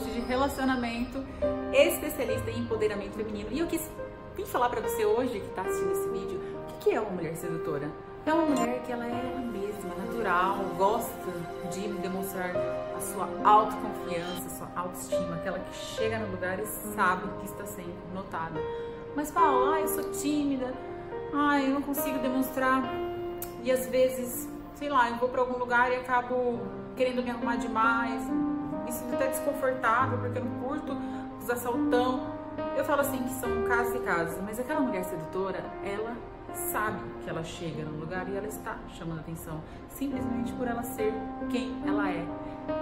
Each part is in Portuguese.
coach de relacionamento, especialista em empoderamento feminino. E eu quis vir falar para você hoje que está assistindo esse vídeo, o que é uma mulher sedutora? É uma mulher que ela é ela mesma, natural, gosta de demonstrar a sua autoconfiança, a sua autoestima, aquela que chega no lugar e sabe que está sendo notada. Mas fala, ah, eu sou tímida, ah, eu não consigo demonstrar. E às vezes, sei lá, eu vou para algum lugar e acabo querendo me arrumar demais, me sinto até desconfortável porque eu não curto usar saltão. Eu falo assim que são casos e casos, mas aquela mulher sedutora, ela sabe que ela chega no lugar e ela está chamando atenção, simplesmente por ela ser quem ela é.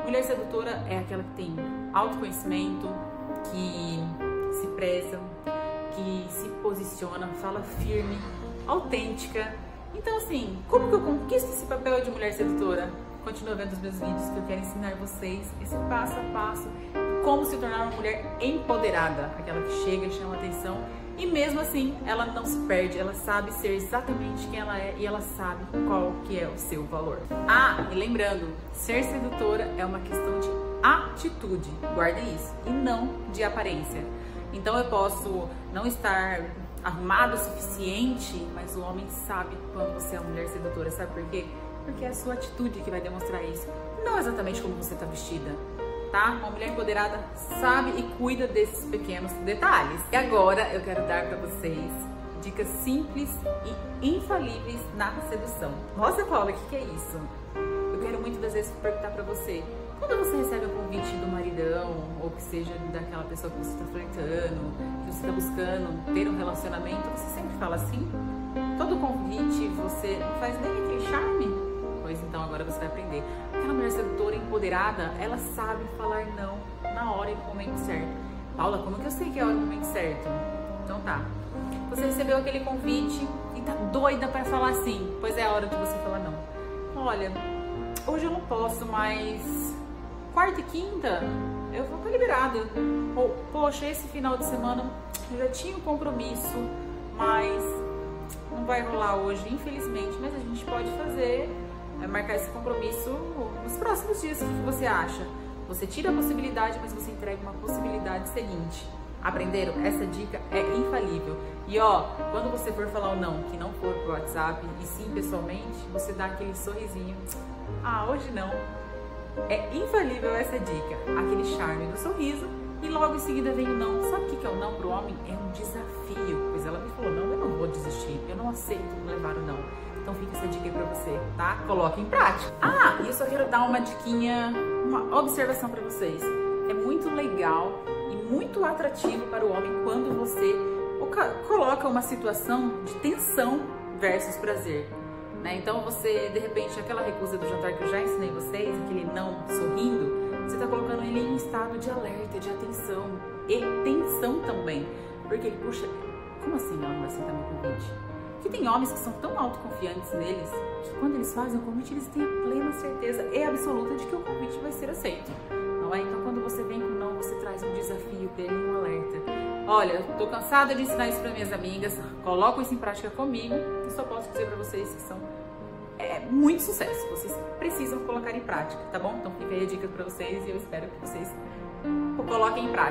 Mulher sedutora é aquela que tem autoconhecimento, que se preza, que se posiciona, fala firme, autêntica. Então, assim, como que eu conquisto esse papel de mulher sedutora? Continua vendo os meus vídeos que eu quero ensinar vocês esse passo a passo, como se tornar uma mulher empoderada, aquela que chega e chama atenção e mesmo assim, ela não se perde, ela sabe ser exatamente quem ela é e ela sabe qual que é o seu valor. Ah, e lembrando, ser sedutora é uma questão de atitude, guardem isso, e não de aparência. Então eu posso não estar arrumada o suficiente, mas o homem sabe quando você é uma mulher sedutora, sabe por quê? Porque é a sua atitude que vai demonstrar isso, não exatamente como você está vestida tá? Uma mulher empoderada sabe e cuida desses pequenos detalhes. E agora eu quero dar para vocês dicas simples e infalíveis na sedução. Nossa, Paula, o que, que é isso? Eu quero muitas das vezes perguntar para você, quando você recebe o convite do maridão, ou que seja daquela pessoa que você está flertando, que você está buscando ter um relacionamento, você sempre fala assim? Todo convite você não faz nem aquele charme? Então agora você vai aprender. Aquela mulher sedutora, empoderada, ela sabe falar não na hora e no momento certo. Paula, como que eu sei que é a hora e o momento certo? Então tá. Você recebeu aquele convite e tá doida para falar sim. Pois é a hora de você falar não. Olha, hoje eu não posso, mas quarta e quinta eu vou estar liberada. Ou, poxa, esse final de semana eu já tinha um compromisso, mas não vai rolar hoje, infelizmente, mas a gente pode fazer é marcar esse compromisso nos próximos dias. O que você acha? Você tira a possibilidade, mas você entrega uma possibilidade seguinte. Aprenderam? Essa dica é infalível. E ó, quando você for falar o não, que não for pro WhatsApp e sim pessoalmente, você dá aquele sorrisinho. Ah, hoje não. É infalível essa dica. Aquele charme do sorriso e logo em seguida vem o não. Sabe o que é o não pro homem? É um desafio. Pois ela me falou, não, eu não vou desistir. Eu não aceito levar o não. Então fica essa dica aí pra você, tá? Coloque em prática. Ah, e eu só quero dar uma diquinha, uma observação para vocês. É muito legal e muito atrativo para o homem quando você coloca uma situação de tensão versus prazer. Né? Então você, de repente, aquela recusa do jantar que eu já ensinei vocês, aquele não sorrindo, você está colocando ele em estado de alerta, de atenção e tensão também. Porque, puxa, como assim não vai aceitar meu convite? que tem homens que são tão autoconfiantes neles que quando eles fazem o convite, eles têm a plena certeza e absoluta de que o convite vai ser aceito. Não é? Então, quando você vem com não, você traz um desafio para ele, um alerta. Olha, tô cansada de ensinar isso para minhas amigas, coloco isso em prática comigo e só posso dizer para vocês que são é muito sucesso. Vocês precisam colocar em prática, tá bom? Então fica aí a dica para vocês e eu espero que vocês coloquem em prática.